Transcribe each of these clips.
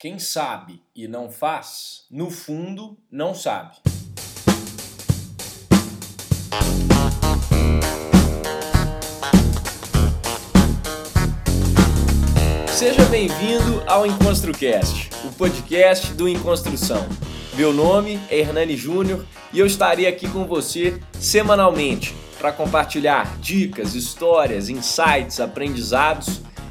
Quem sabe e não faz, no fundo, não sabe. Seja bem-vindo ao EnconstruCast, o podcast do Enconstrução. Meu nome é Hernani Júnior e eu estarei aqui com você semanalmente para compartilhar dicas, histórias, insights, aprendizados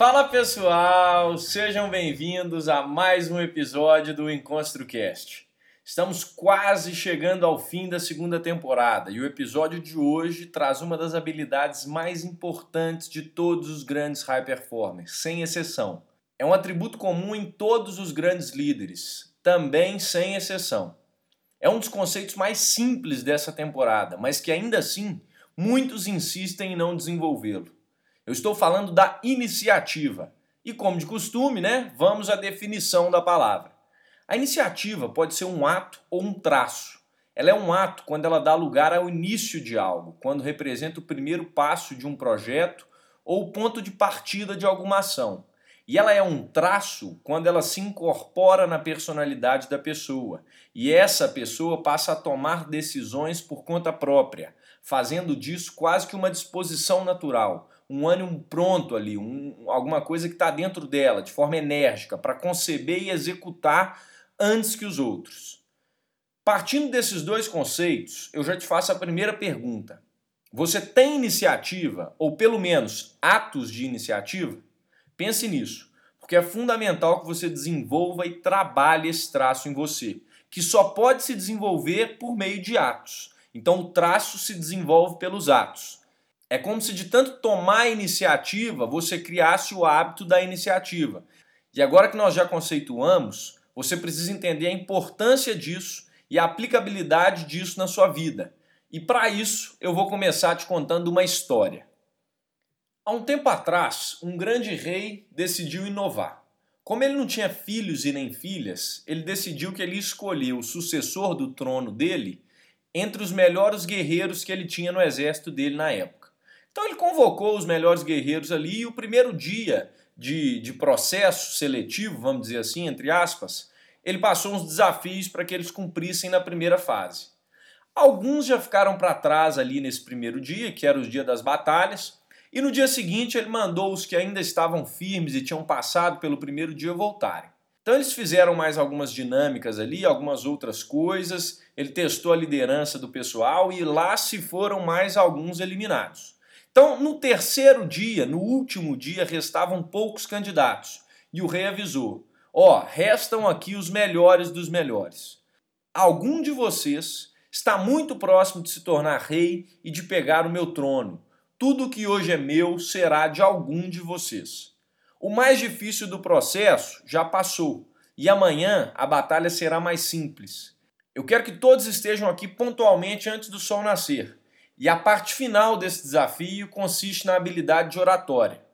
Fala pessoal, sejam bem-vindos a mais um episódio do EnconstruCast. Estamos quase chegando ao fim da segunda temporada e o episódio de hoje traz uma das habilidades mais importantes de todos os grandes high performers, sem exceção. É um atributo comum em todos os grandes líderes, também sem exceção. É um dos conceitos mais simples dessa temporada, mas que ainda assim muitos insistem em não desenvolvê-lo. Eu estou falando da iniciativa. E como de costume, né, vamos à definição da palavra. A iniciativa pode ser um ato ou um traço. Ela é um ato quando ela dá lugar ao início de algo, quando representa o primeiro passo de um projeto ou o ponto de partida de alguma ação. E ela é um traço quando ela se incorpora na personalidade da pessoa. E essa pessoa passa a tomar decisões por conta própria, fazendo disso quase que uma disposição natural, um ânimo pronto ali, um, alguma coisa que está dentro dela, de forma enérgica, para conceber e executar antes que os outros. Partindo desses dois conceitos, eu já te faço a primeira pergunta. Você tem iniciativa, ou pelo menos atos de iniciativa? Pense nisso, porque é fundamental que você desenvolva e trabalhe esse traço em você, que só pode se desenvolver por meio de atos. Então, o traço se desenvolve pelos atos. É como se de tanto tomar iniciativa, você criasse o hábito da iniciativa. E agora que nós já conceituamos, você precisa entender a importância disso e a aplicabilidade disso na sua vida. E para isso, eu vou começar te contando uma história. Há um tempo atrás, um grande rei decidiu inovar. Como ele não tinha filhos e nem filhas, ele decidiu que ele ia escolher o sucessor do trono dele entre os melhores guerreiros que ele tinha no exército dele na época. Então ele convocou os melhores guerreiros ali e o primeiro dia de, de processo seletivo, vamos dizer assim, entre aspas, ele passou uns desafios para que eles cumprissem na primeira fase. Alguns já ficaram para trás ali nesse primeiro dia, que era o dia das batalhas, e no dia seguinte ele mandou os que ainda estavam firmes e tinham passado pelo primeiro dia voltarem. Então eles fizeram mais algumas dinâmicas ali, algumas outras coisas, ele testou a liderança do pessoal e lá se foram mais alguns eliminados. Então, no terceiro dia, no último dia, restavam poucos candidatos. E o rei avisou: Ó, oh, restam aqui os melhores dos melhores. Algum de vocês está muito próximo de se tornar rei e de pegar o meu trono. Tudo que hoje é meu será de algum de vocês. O mais difícil do processo já passou e amanhã a batalha será mais simples. Eu quero que todos estejam aqui pontualmente antes do sol nascer. E a parte final desse desafio consiste na habilidade de oratória.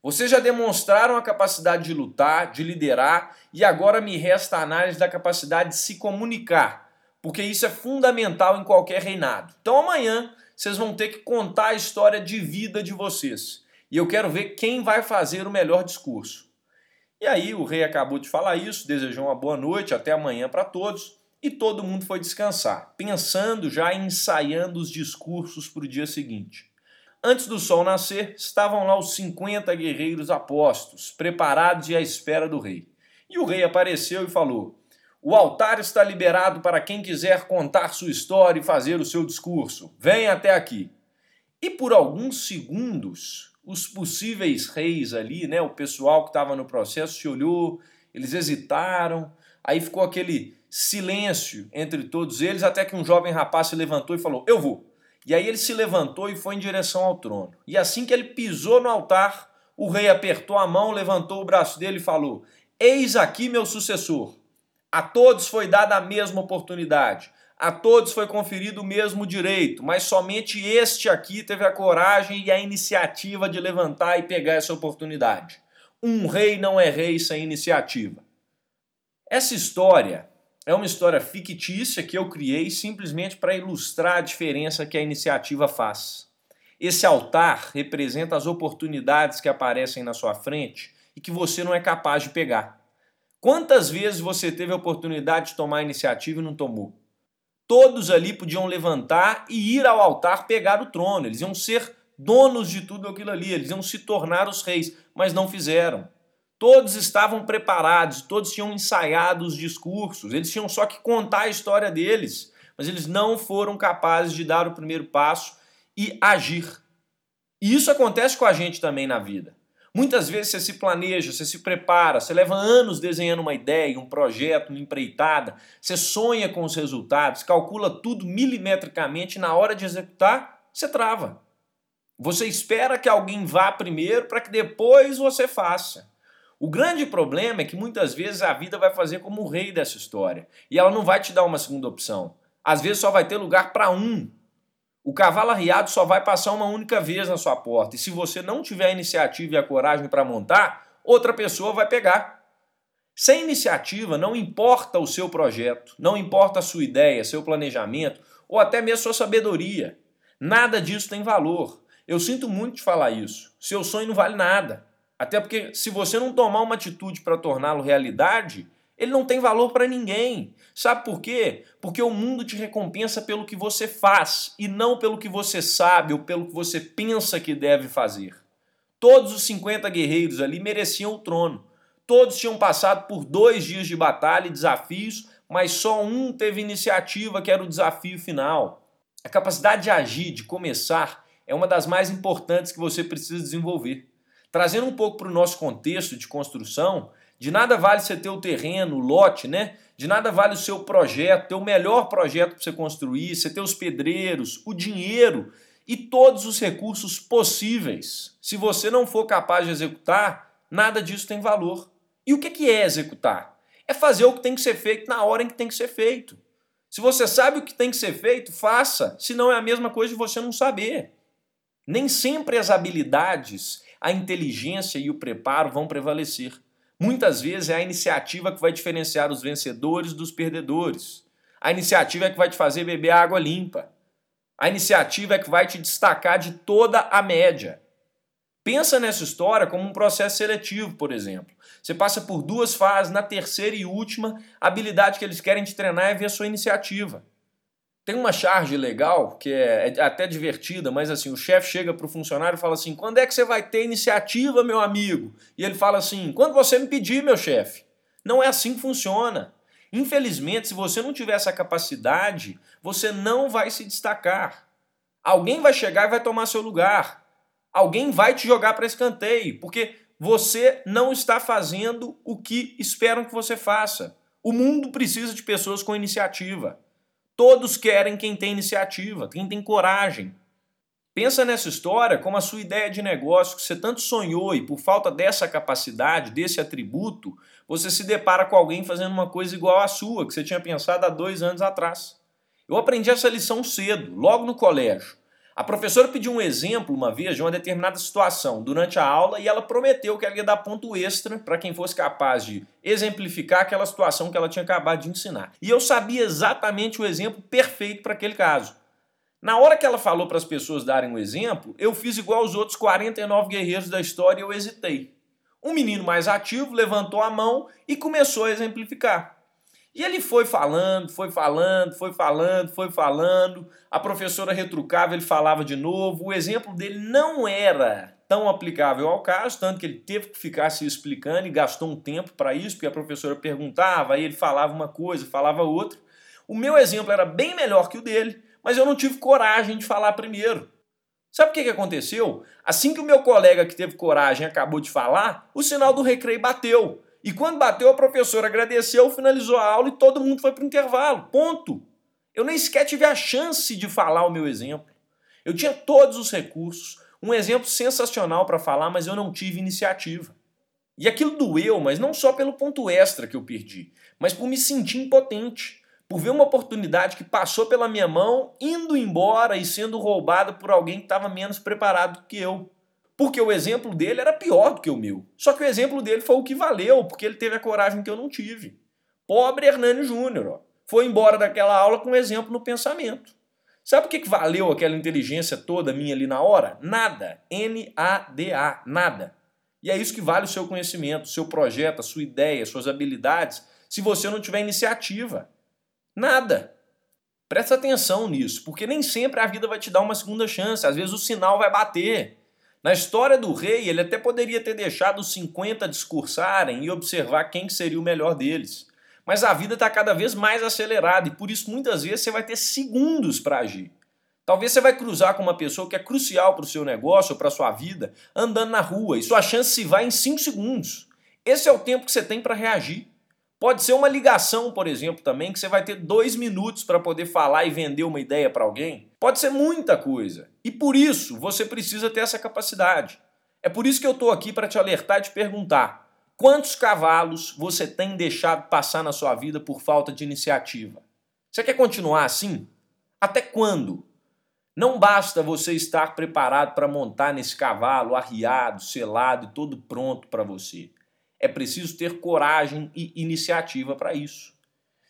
Vocês já demonstraram a capacidade de lutar, de liderar, e agora me resta a análise da capacidade de se comunicar, porque isso é fundamental em qualquer reinado. Então amanhã vocês vão ter que contar a história de vida de vocês. E eu quero ver quem vai fazer o melhor discurso. E aí o rei acabou de falar isso, desejou uma boa noite, até amanhã para todos e todo mundo foi descansar, pensando já em ensaiando os discursos para o dia seguinte. Antes do sol nascer, estavam lá os 50 guerreiros apostos, preparados e à espera do rei. E o rei apareceu e falou: O altar está liberado para quem quiser contar sua história e fazer o seu discurso. Venha até aqui. E por alguns segundos, os possíveis reis ali, né, o pessoal que estava no processo, se olhou, eles hesitaram, aí ficou aquele silêncio entre todos eles, até que um jovem rapaz se levantou e falou: Eu vou. E aí ele se levantou e foi em direção ao trono. E assim que ele pisou no altar, o rei apertou a mão, levantou o braço dele e falou: Eis aqui meu sucessor. A todos foi dada a mesma oportunidade. A todos foi conferido o mesmo direito, mas somente este aqui teve a coragem e a iniciativa de levantar e pegar essa oportunidade. Um rei não é rei sem iniciativa. Essa história é uma história fictícia que eu criei simplesmente para ilustrar a diferença que a iniciativa faz. Esse altar representa as oportunidades que aparecem na sua frente e que você não é capaz de pegar. Quantas vezes você teve a oportunidade de tomar a iniciativa e não tomou? Todos ali podiam levantar e ir ao altar pegar o trono, eles iam ser donos de tudo aquilo ali, eles iam se tornar os reis, mas não fizeram. Todos estavam preparados, todos tinham ensaiado os discursos, eles tinham só que contar a história deles, mas eles não foram capazes de dar o primeiro passo e agir. E isso acontece com a gente também na vida. Muitas vezes você se planeja, você se prepara, você leva anos desenhando uma ideia, um projeto, uma empreitada, você sonha com os resultados, calcula tudo milimetricamente e na hora de executar, você trava. Você espera que alguém vá primeiro para que depois você faça. O grande problema é que muitas vezes a vida vai fazer como o rei dessa história e ela não vai te dar uma segunda opção. Às vezes só vai ter lugar para um. O cavalo arriado só vai passar uma única vez na sua porta e se você não tiver a iniciativa e a coragem para montar, outra pessoa vai pegar. Sem iniciativa, não importa o seu projeto, não importa a sua ideia, seu planejamento ou até mesmo sua sabedoria. Nada disso tem valor. Eu sinto muito de falar isso. Seu sonho não vale nada. Até porque se você não tomar uma atitude para torná-lo realidade, ele não tem valor para ninguém. Sabe por quê? Porque o mundo te recompensa pelo que você faz e não pelo que você sabe ou pelo que você pensa que deve fazer. Todos os 50 guerreiros ali mereciam o trono. Todos tinham passado por dois dias de batalha e desafios, mas só um teve iniciativa, que era o desafio final. A capacidade de agir, de começar, é uma das mais importantes que você precisa desenvolver. Trazendo um pouco para o nosso contexto de construção, de nada vale você ter o terreno, o lote, né? De nada vale o seu projeto, ter o melhor projeto para você construir, você ter os pedreiros, o dinheiro e todos os recursos possíveis. Se você não for capaz de executar, nada disso tem valor. E o que é executar? É fazer o que tem que ser feito na hora em que tem que ser feito. Se você sabe o que tem que ser feito, faça. Se não é a mesma coisa de você não saber. Nem sempre as habilidades a inteligência e o preparo vão prevalecer. Muitas vezes é a iniciativa que vai diferenciar os vencedores dos perdedores. A iniciativa é que vai te fazer beber água limpa. A iniciativa é que vai te destacar de toda a média. Pensa nessa história como um processo seletivo, por exemplo. Você passa por duas fases, na terceira e última, a habilidade que eles querem te treinar é ver a sua iniciativa. Tem uma charge legal, que é, é até divertida, mas assim, o chefe chega para o funcionário e fala assim: quando é que você vai ter iniciativa, meu amigo? E ele fala assim: quando você me pedir, meu chefe. Não é assim que funciona. Infelizmente, se você não tiver essa capacidade, você não vai se destacar. Alguém vai chegar e vai tomar seu lugar. Alguém vai te jogar para escanteio, porque você não está fazendo o que esperam que você faça. O mundo precisa de pessoas com iniciativa. Todos querem quem tem iniciativa, quem tem coragem. Pensa nessa história como a sua ideia de negócio que você tanto sonhou e por falta dessa capacidade, desse atributo, você se depara com alguém fazendo uma coisa igual à sua, que você tinha pensado há dois anos atrás. Eu aprendi essa lição cedo, logo no colégio. A professora pediu um exemplo uma vez de uma determinada situação durante a aula e ela prometeu que ela ia dar ponto extra para quem fosse capaz de exemplificar aquela situação que ela tinha acabado de ensinar. E eu sabia exatamente o exemplo perfeito para aquele caso. Na hora que ela falou para as pessoas darem um exemplo, eu fiz igual os outros 49 guerreiros da história e eu hesitei. Um menino mais ativo levantou a mão e começou a exemplificar. E ele foi falando, foi falando, foi falando, foi falando. A professora retrucava, ele falava de novo. O exemplo dele não era tão aplicável ao caso, tanto que ele teve que ficar se explicando e gastou um tempo para isso, porque a professora perguntava, aí ele falava uma coisa, falava outra. O meu exemplo era bem melhor que o dele, mas eu não tive coragem de falar primeiro. Sabe o que, que aconteceu? Assim que o meu colega que teve coragem acabou de falar, o sinal do recreio bateu. E quando bateu, a professora agradeceu, finalizou a aula e todo mundo foi para o intervalo. Ponto. Eu nem sequer tive a chance de falar o meu exemplo. Eu tinha todos os recursos, um exemplo sensacional para falar, mas eu não tive iniciativa. E aquilo doeu, mas não só pelo ponto extra que eu perdi, mas por me sentir impotente, por ver uma oportunidade que passou pela minha mão, indo embora e sendo roubada por alguém que estava menos preparado que eu. Porque o exemplo dele era pior do que o meu. Só que o exemplo dele foi o que valeu, porque ele teve a coragem que eu não tive. Pobre Hernani Júnior, foi embora daquela aula com um exemplo no pensamento. Sabe o que, que valeu aquela inteligência toda minha ali na hora? Nada. N-A-D-A. Nada. E é isso que vale o seu conhecimento, o seu projeto, a sua ideia, as suas habilidades, se você não tiver iniciativa. Nada. Presta atenção nisso, porque nem sempre a vida vai te dar uma segunda chance. Às vezes o sinal vai bater. Na história do rei, ele até poderia ter deixado os 50 discursarem e observar quem seria o melhor deles. Mas a vida está cada vez mais acelerada e por isso muitas vezes você vai ter segundos para agir. Talvez você vai cruzar com uma pessoa que é crucial para o seu negócio ou para a sua vida andando na rua e sua chance se vai em 5 segundos. Esse é o tempo que você tem para reagir. Pode ser uma ligação, por exemplo, também, que você vai ter dois minutos para poder falar e vender uma ideia para alguém. Pode ser muita coisa. E por isso você precisa ter essa capacidade. É por isso que eu estou aqui para te alertar e te perguntar: quantos cavalos você tem deixado passar na sua vida por falta de iniciativa? Você quer continuar assim? Até quando? Não basta você estar preparado para montar nesse cavalo arriado, selado e todo pronto para você. É preciso ter coragem e iniciativa para isso.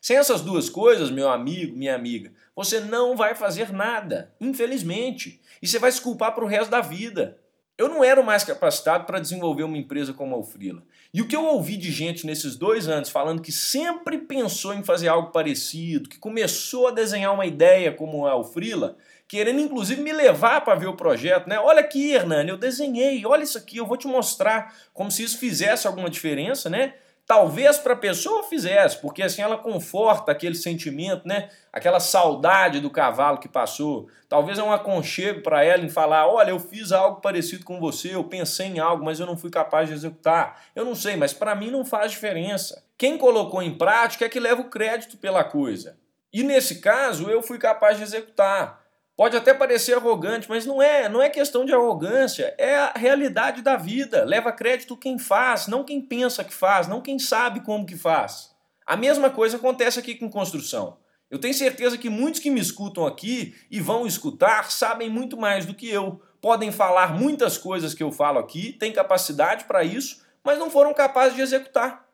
Sem essas duas coisas, meu amigo, minha amiga, você não vai fazer nada, infelizmente. E você vai se culpar para o resto da vida. Eu não era mais capacitado para desenvolver uma empresa como a Ufrila. E o que eu ouvi de gente nesses dois anos falando que sempre pensou em fazer algo parecido, que começou a desenhar uma ideia como a Ufrila, querendo inclusive me levar para ver o projeto, né? Olha aqui, Hernani, eu desenhei, olha isso aqui, eu vou te mostrar, como se isso fizesse alguma diferença, né? Talvez para a pessoa fizesse, porque assim ela conforta aquele sentimento, né? Aquela saudade do cavalo que passou. Talvez é um aconchego para ela em falar: olha, eu fiz algo parecido com você, eu pensei em algo, mas eu não fui capaz de executar. Eu não sei, mas para mim não faz diferença. Quem colocou em prática é que leva o crédito pela coisa. E nesse caso, eu fui capaz de executar. Pode até parecer arrogante, mas não é, não é questão de arrogância, é a realidade da vida. Leva crédito quem faz, não quem pensa que faz, não quem sabe como que faz. A mesma coisa acontece aqui com construção. Eu tenho certeza que muitos que me escutam aqui e vão escutar sabem muito mais do que eu. Podem falar muitas coisas que eu falo aqui, têm capacidade para isso, mas não foram capazes de executar.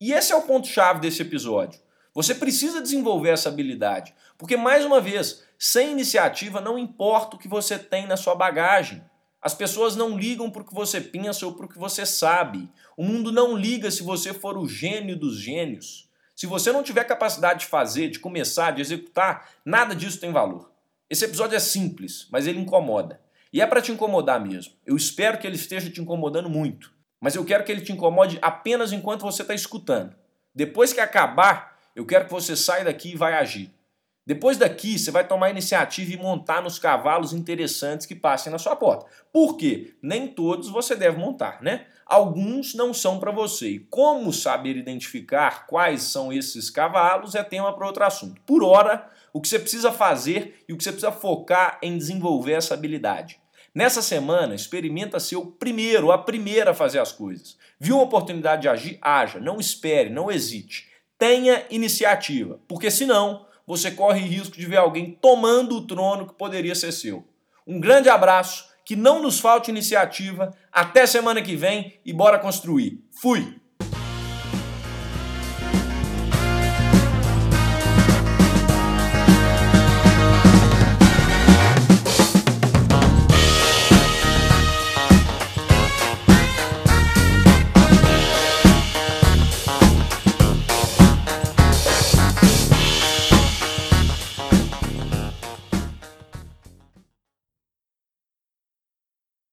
E esse é o ponto-chave desse episódio. Você precisa desenvolver essa habilidade, porque, mais uma vez, sem iniciativa, não importa o que você tem na sua bagagem. As pessoas não ligam para o que você pensa ou para o que você sabe. O mundo não liga se você for o gênio dos gênios. Se você não tiver capacidade de fazer, de começar, de executar, nada disso tem valor. Esse episódio é simples, mas ele incomoda. E é para te incomodar mesmo. Eu espero que ele esteja te incomodando muito. Mas eu quero que ele te incomode apenas enquanto você está escutando. Depois que acabar, eu quero que você saia daqui e vai agir. Depois daqui, você vai tomar iniciativa e montar nos cavalos interessantes que passem na sua porta. Por quê? Nem todos você deve montar, né? Alguns não são para você. E como saber identificar quais são esses cavalos é tema para outro assunto. Por hora, o que você precisa fazer e o que você precisa focar em desenvolver essa habilidade. Nessa semana, experimenta ser o primeiro, a primeira a fazer as coisas. Viu uma oportunidade de agir? Haja. Não espere, não hesite. Tenha iniciativa, porque senão você corre risco de ver alguém tomando o trono que poderia ser seu. Um grande abraço, que não nos falte iniciativa. Até semana que vem e bora construir. Fui!